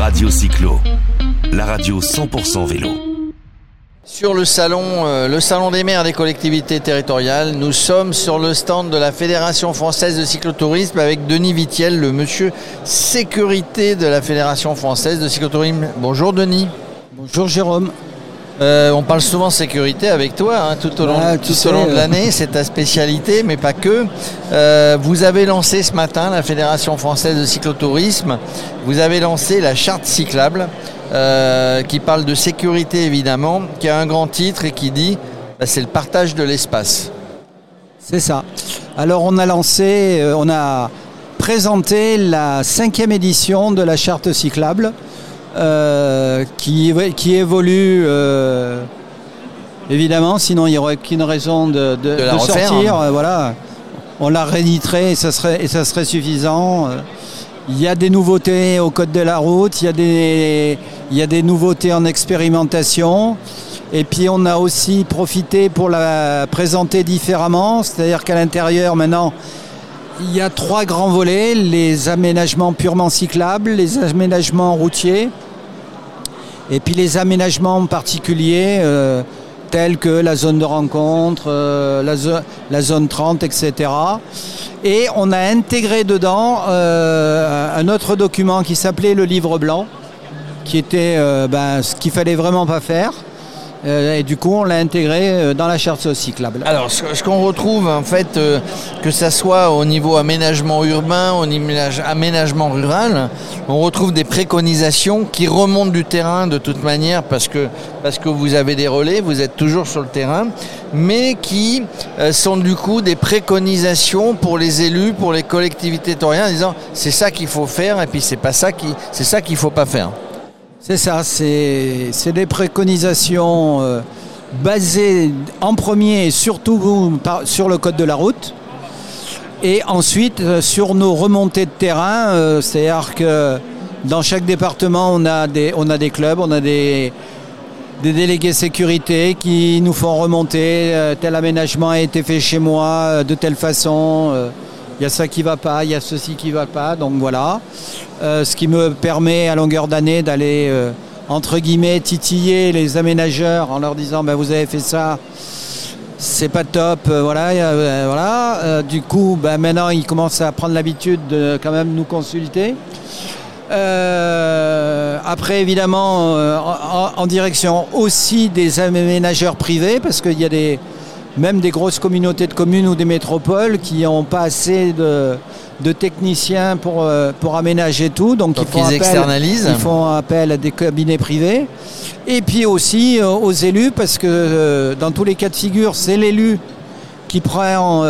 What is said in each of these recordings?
Radio Cyclo, la radio 100% vélo. Sur le salon, euh, le salon des maires des collectivités territoriales, nous sommes sur le stand de la Fédération française de cyclotourisme avec Denis Vitiel, le monsieur sécurité de la Fédération française de cyclotourisme. Bonjour Denis. Bonjour Jérôme. Euh, on parle souvent sécurité avec toi hein, tout au long, Ah, tout tu au sais, long de euh. l'année, c'est ta spécialité, mais pas que. Euh, vous avez lancé ce matin, la Fédération française de cyclotourisme, vous avez lancé la charte cyclable, euh, qui parle de sécurité évidemment, qui a un grand titre et qui dit bah, c'est le partage de l'espace. C'est ça. Alors on a lancé, euh, on a présenté la cinquième édition de la charte cyclable euh, qui, qui évolue évidemment, sinon il n'y aurait qu'une raison de, de- De la de refaire, sortir. hein. voilà. On la rééditerait et ça serait, et ça serait suffisant. Il y a des nouveautés au code de la route, il y a des, il y a des nouveautés en expérimentation. Et puis on a aussi profité pour la présenter différemment, c'est-à-dire qu'à l'intérieur maintenant, il y a trois grands volets, les aménagements purement cyclables, les aménagements routiers, et puis les aménagements particuliers euh, tels que la zone de rencontre, euh, la zone 30, etc. Et on a intégré dedans euh, un autre document qui s'appelait le livre blanc, qui était euh, ben, ce qu'il fallait vraiment pas faire. Euh, et du coup, on l'a intégré euh, dans la charte cyclable. Alors, ce, qu'on retrouve, en fait, euh, que ça soit au niveau aménagement urbain, au niveau aménagement rural, on retrouve des préconisations qui remontent du terrain de toute manière parce que, vous avez des relais, vous êtes toujours sur le terrain, mais qui sont du coup des préconisations pour les élus, pour les collectivités territoriales, en disant c'est ça qu'il faut faire et puis c'est pas ça qui, c'est ça qu'il faut pas faire. C'est ça, c'est des préconisations euh, basées en premier et surtout sur le code de la route. Et ensuite euh, sur nos remontées de terrain, euh, c'est-à-dire que dans chaque département on a des, clubs, on a des, délégués sécurité qui nous font remonter tel aménagement a été fait chez moi de telle façon. Il y a ça qui va pas, il y a ceci qui va pas, donc voilà. Euh, ce qui me permet à longueur d'année d'aller euh, entre guillemets titiller les aménageurs en leur disant ben, vous avez fait ça, c'est pas top, euh, voilà, euh, voilà. Du coup, ben, maintenant ils commencent à prendre l'habitude de quand même nous consulter. Après, évidemment, en, en direction aussi des aménageurs privés, parce qu'il y a des, même des grosses communautés de communes ou des métropoles qui n'ont pas assez de, de techniciens pour, euh, pour aménager tout. Donc, Donc, ils, font ils appel, externalisent. ils font appel à des cabinets privés. Et puis aussi euh, aux élus, parce que euh, dans tous les cas de figure, c'est l'élu qui prend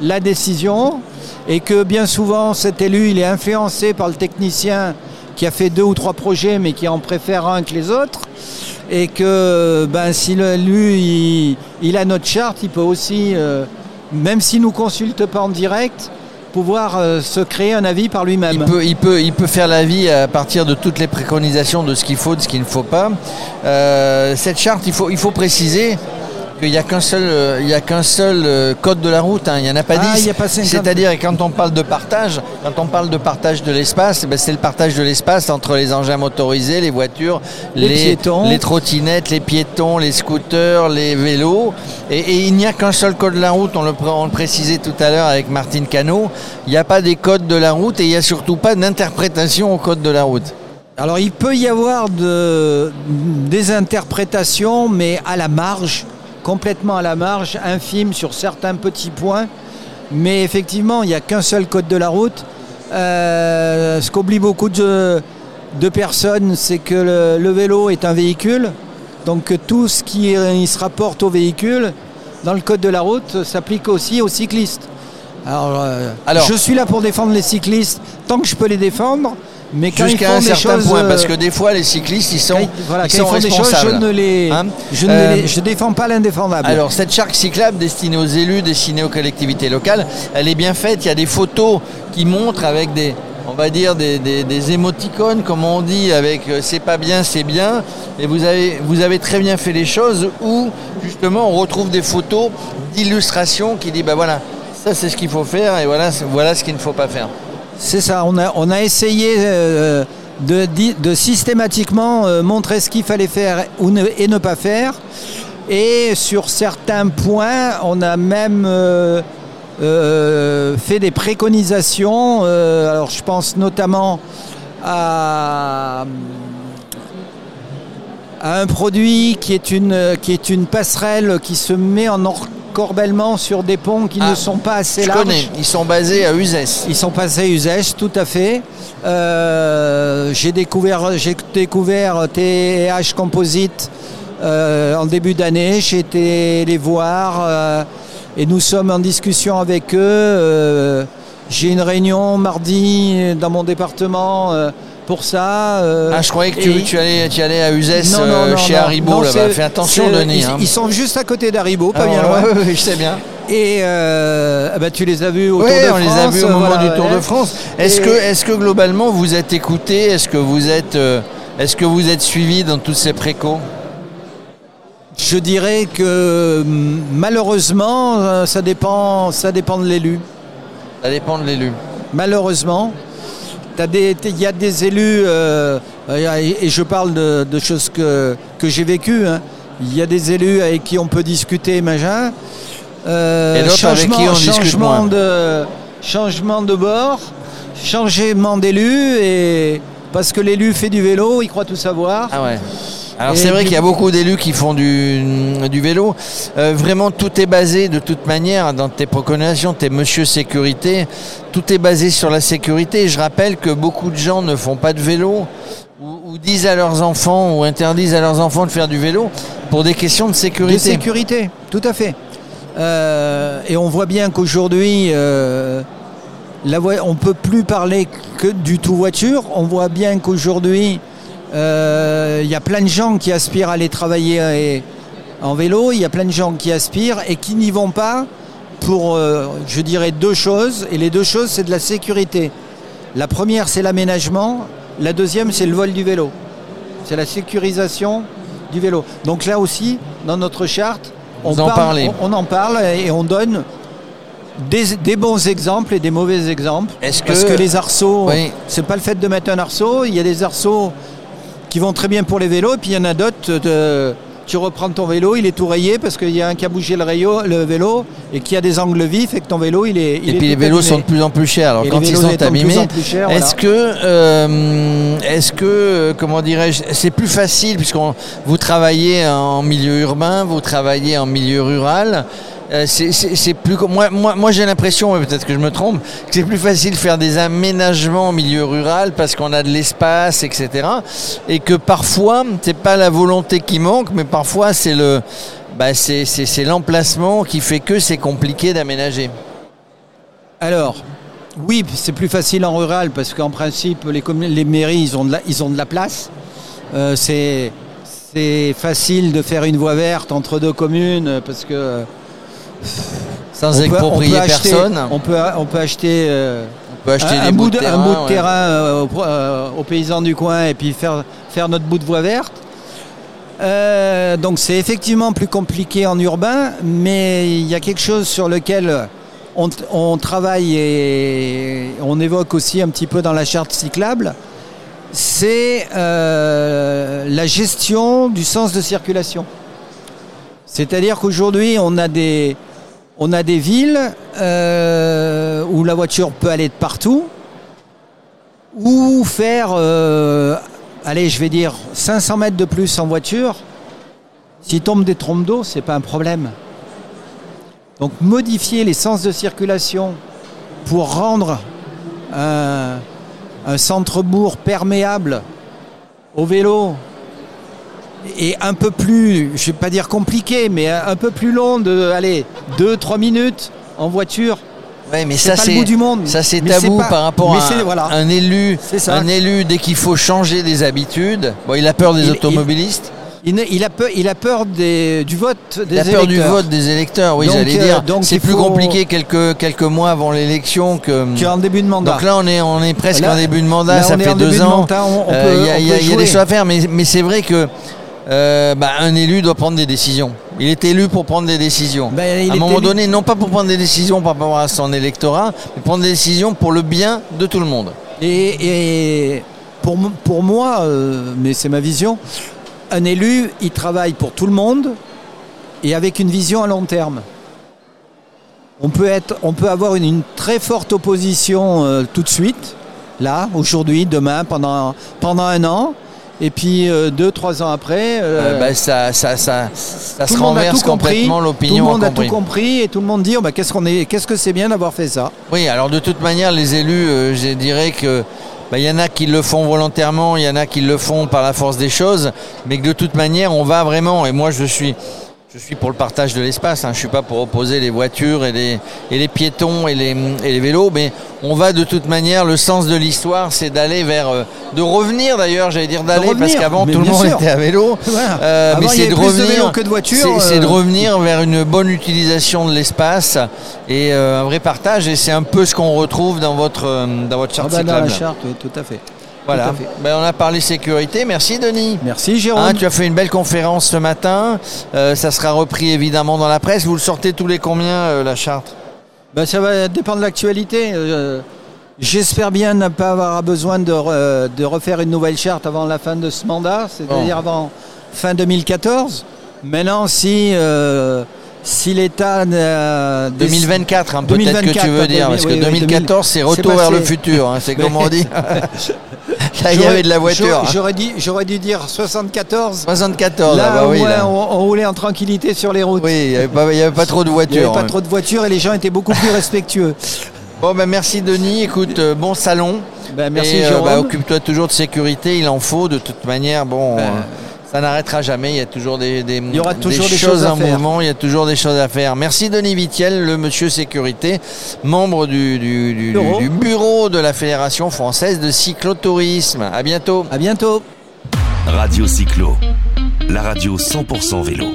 la décision et que bien souvent cet élu il est influencé par le technicien qui a fait deux ou trois projets mais qui en préfère un que les autres et que ben, si l'élu il, il a notre charte il peut aussi euh, même s'il ne nous consulte pas en direct pouvoir euh, se créer un avis par lui-même. Il peut, il, peut, il peut faire l'avis à partir de toutes les préconisations de ce qu'il faut, de ce qu'il ne faut pas. Euh, cette charte, il faut, il faut préciser qu'il n'y a qu'un seul, euh, il y a qu'un seul euh, code de la route, hein, il n'y en a pas Ah, dix. il y a pas 50. C'est-à-dire quand on parle de partage, quand on parle de partage de l'espace, eh ben, c'est le partage de l'espace entre les engins motorisés, les voitures, Les piétons. les trottinettes, les piétons, les scooters, les vélos. Et, et il n'y a qu'un seul code de la route, on le, pré- on le précisait tout à l'heure avec Martine Cano. Il n'y a pas des codes de la route et il n'y a surtout pas d'interprétation au code de la route. Alors il peut y avoir de- des interprétations, mais à la marge, complètement à la marge, infime sur certains petits points. Mais effectivement, il n'y a qu'un seul code de la route. Euh, ce qu'oublient beaucoup de, de personnes, c'est que le, le vélo est un véhicule. Donc tout ce qui il se rapporte au véhicule, dans le code de la route, s'applique aussi aux cyclistes. Alors, euh, Alors- je suis là pour défendre les cyclistes tant que je peux les défendre. Mais Jusqu'à un certain choses, point, euh, parce que des fois les cyclistes ils sont, quand voilà, ils sont des choses, je responsables. ne les, Hein je ne Euh, les- je défends pas l'indéfendable. Alors cette charte cyclable destinée aux élus, destinée aux collectivités locales, elle est bien faite. Il y a des photos qui montrent avec des, on va dire des, des- des émoticônes, comme on dit, avec euh, c'est pas bien, c'est bien. Et vous avez, vous avez très bien fait les choses où justement on retrouve des photos d'illustration qui dit bah voilà, ça c'est ce qu'il faut faire et voilà, voilà ce qu'il ne faut pas faire. C'est ça, on a, essayé euh, de, di- de systématiquement euh, montrer ce qu'il fallait faire et ne pas faire. Et sur certains points, on a même euh, euh, fait des préconisations. euh, alors je pense notamment à, un produit qui est, une, qui est une passerelle qui se met en encorbellement sur des ponts qui Ah, ne sont pas assez Je larges. connais, ils sont basés à Uzès. Ils sont passés à usage, tout à fait. Euh, j'ai découvert, j'ai découvert TH Composite euh, en début d'année. J'ai été les voir euh, et nous sommes en discussion avec eux. J'ai une réunion mardi dans mon département pour ça. euh, Ah, je croyais que tu, allais, tu allais à Uzès Non, non, euh, non, chez. Haribo là-bas. Fais attention, Denis. Ils, hein. ils sont juste à côté d'Haribo, pas Ah, bien loin. ouais, ouais, je sais bien. Et euh, ah bah, tu les as vus au Oui, Tour de on les a France, vus au moment voilà, du Tour ouais. de France. Est-ce que, est que globalement vous êtes écouté Est-ce que vous êtes, euh, est-ce que vous êtes suivi dans tous ces précaux Je dirais que hum, malheureusement, ça dépend, ça dépend de l'élu. Ça dépend de l'élu. Malheureusement, il y a des élus, euh, et et je parle de, de choses que, que j'ai vécues. hein. Il y a des élus avec qui on peut discuter, machin. Euh, Et d'autres avec qui on discute changement moins. de changement de bord, changement d'élu et parce que l'élu fait du vélo, il croit tout savoir. Ah ouais. Alors c'est vrai qu'il y a beaucoup d'élus qui font du, du vélo. Euh, vraiment, tout est basé de toute manière dans tes proclamations, tes monsieur sécurité. Tout est basé sur la sécurité. Je rappelle que beaucoup de gens ne font pas de vélo ou, ou disent à leurs enfants ou interdisent à leurs enfants de faire du vélo pour des questions de De sécurité. sécurité, tout à fait. Euh, et on voit bien qu'aujourd'hui, euh, on ne peut plus parler que du tout voiture. On voit bien qu'aujourd'hui, il y a plein de gens qui aspirent à aller travailler euh, en vélo. Il y a plein de gens qui aspirent et qui n'y vont pas pour, euh, je dirais, deux choses. Et les deux choses, c'est de la sécurité. La première, c'est l'aménagement. La deuxième, c'est le vol du vélo. C'est la sécurisation du vélo. Donc là aussi, dans notre charte, on, en on- on en parle et on donne des, des bons exemples et des mauvais exemples. Est-ce Parce que- que les arceaux, Oui. c'est pas le fait de mettre un arceau. Il y a des arceaux qui vont très bien pour les vélos, et puis il y en a d'autres. de- tu reprends ton vélo, il est tout rayé parce qu'il y a un qui a bougé le, rayo- le vélo et qui a des angles vifs et que ton vélo il est. il Et est puis les vélos abîmé. sont de plus en plus chers. Alors Et quand ils sont abîmés, voilà. est-ce que, euh, est-ce que, euh, comment dirais-je, c'est plus facile puisque vous travaillez en milieu urbain, vous travaillez en milieu rural. Euh, c'est- plus moi, moi, moi j'ai l'impression, mais peut-être que je me trompe, que c'est plus facile de faire des aménagements en milieu rural parce qu'on a de l'espace, etc. Et que parfois, c'est pas la volonté qui manque, mais parfois c'est le, bah, c'est l'emplacement qui fait que c'est compliqué d'aménager. Alors, oui, c'est plus facile en rural parce qu'en principe, les, les mairies, ils ont de la, ils ont de la place. Euh, c'est, facile de faire une voie verte entre deux communes parce que Sans exproprier on peut acheter- personne. On peut, on peut acheter, euh, On peut acheter un, bout de terrain. un bout de ouais. terrain euh, aux, euh, aux paysans du coin et puis faire, faire notre bout de voie verte. Donc c'est effectivement plus compliqué en urbain, mais il y a quelque chose sur lequel on, travaille et on évoque aussi un petit peu dans la charte cyclable, c'est la gestion du sens de circulation. C'est-à-dire qu'aujourd'hui, on a des, on a des villes euh, où la voiture peut aller de partout, ou faire, euh, je vais dire 500 mètres de plus en voiture. S'il tombe des trompes d'eau, c'est pas un problème. Donc modifier les sens de circulation pour rendre un, un centre-bourg perméable au vélo et un peu plus, je vais pas dire compliqué, mais un peu plus long de, allez, 2-3 minutes en voiture. Ouais, mais C'est ça c'est du monde. ça c'est tabou pas- par rapport à un, voilà. un élu. Ça. Un élu dès qu'il faut changer des habitudes. Bon, il a peur des Il- il- automobilistes. Il, ne- il a peur, il a peur des- du vote des Il a peur du électeurs. vote des électeurs. Oui, j'allais euh, dire. C'est plus faut- compliqué quelques quelques mois avant l'élection que. qu'en début de mandat. Donc là, on est on est presque Là- en début de mandat. là, ça fait en deux de ans. Euh, Il y a, y y des choses à faire, mais mais c'est vrai que. Euh, bah, un élu doit prendre des décisions. Il est élu pour prendre des décisions. Il à un moment élu- donné, non pas pour prendre des décisions par rapport à son électorat, mais prendre des décisions pour le bien de tout le monde. Et, et pour, pour moi, euh, mais c'est ma vision, un élu, il travaille pour tout le monde et avec une vision à long terme. On peut, être, on peut avoir une, une très forte opposition euh, tout de suite, là, aujourd'hui, demain, pendant, pendant un an, et puis euh, deux, trois ans après, euh, Euh, bah, ça, ça, ça, ça tout se le monde a renverse tout compris, complètement tout le l'opinion. monde a compris. tout compris et tout le monde dit oh, bah, qu'est-ce qu'on est, qu'est-ce que c'est bien d'avoir fait ça? Oui, alors de toute manière, les élus, je dirais que bah, il y en a qui le font volontairement, il y en a qui le font par la force des choses, mais que de toute manière, on va vraiment, et moi je suis, je suis pour le partage de l'espace, hein, je suis pas pour opposer les voitures et les, et les piétons et les, et les vélos, mais on va de toute manière, le sens de l'histoire, c'est d'aller vers, euh, de revenir d'ailleurs, j'allais dire d'aller, parce revenir, qu'avant tout le monde sûr. était à vélo. Voilà. Euh, Avant, mais c'est de plus de revenir, vélos que de voitures, c'est- c'est de revenir vers une bonne utilisation de l'espace et euh, un vrai partage. Et c'est un peu ce qu'on retrouve dans votre dans votre Ah charte bah, dans la charte, oui, tout à fait. Voilà. Ben, on a parlé sécurité. Merci Denis. Merci Jérôme. Hein, tu as fait une belle conférence ce matin. Euh, ça sera repris évidemment dans la presse. Vous le sortez tous les combien euh, la charte? Bah, ça va dépendre de l'actualité. Euh, J'espère bien ne pas avoir besoin de, re- de refaire une nouvelle charte avant la fin de ce mandat, c'est-à-dire avant fin 2014. Maintenant, si, si l'État... n'a- 2024, hein, peut-être que 2024, tu veux dire, parce que oui, 2014 c'est retour vers le futur. hein, c'est comme on dit. Il y J'aurais- avait de la voiture. j'aurais- dû, dire 74. 74. là, ah bah oui, là. on, on roulait en tranquillité sur les routes. Oui, il n'y avait, pas- avait trop de Il n'y voitures. avait pas trop de voitures et les gens étaient beaucoup plus respectueux. Bon, ben merci Denis. Écoute, euh, bon salon. Ben, merci Et, euh, Jérôme. bah, Occupe-toi toujours de sécurité, il en faut. De toute manière, bon, euh, ça n'arrêtera jamais. Il y a toujours des, des, y aura toujours des choses en faire. mouvement. Il y a toujours des choses à faire. Merci Denis Vitiel, le monsieur sécurité, membre du, du- du- Bureau. du bureau de la Fédération française de cyclotourisme. À bientôt. À bientôt. Radio Cyclo, la radio 100% vélo.